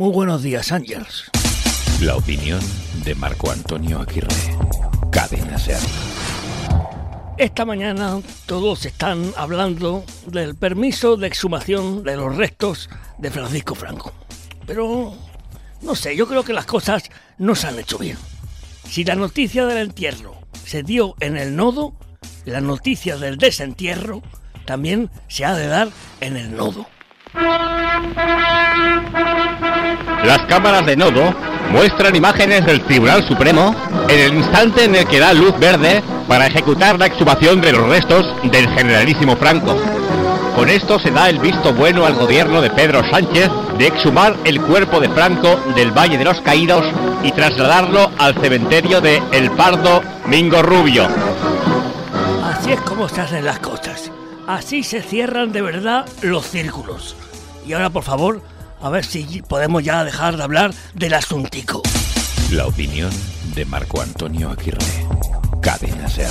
Muy buenos días, Ángels. La opinión de Marco Antonio Aguirre. Cadena Ser. Esta mañana todos están hablando del permiso de exhumación de los restos de Francisco Franco. Pero, no sé, yo creo que las cosas no se han hecho bien. Si la noticia del entierro se dio en el nodo, la noticia del desentierro también se ha de dar en el nodo. Las cámaras de nodo muestran imágenes del Tribunal Supremo en el instante en el que da luz verde para ejecutar la exhumación de los restos del generalísimo Franco. Con esto se da el visto bueno al gobierno de Pedro Sánchez de exhumar el cuerpo de Franco del Valle de los Caídos y trasladarlo al cementerio de El Pardo Mingo Rubio. Así es como se hacen las cosas. Así se cierran de verdad los círculos. Y ahora, por favor, a ver si podemos ya dejar de hablar del asuntico. La opinión de Marco Antonio Aguirre. Cadena Ser.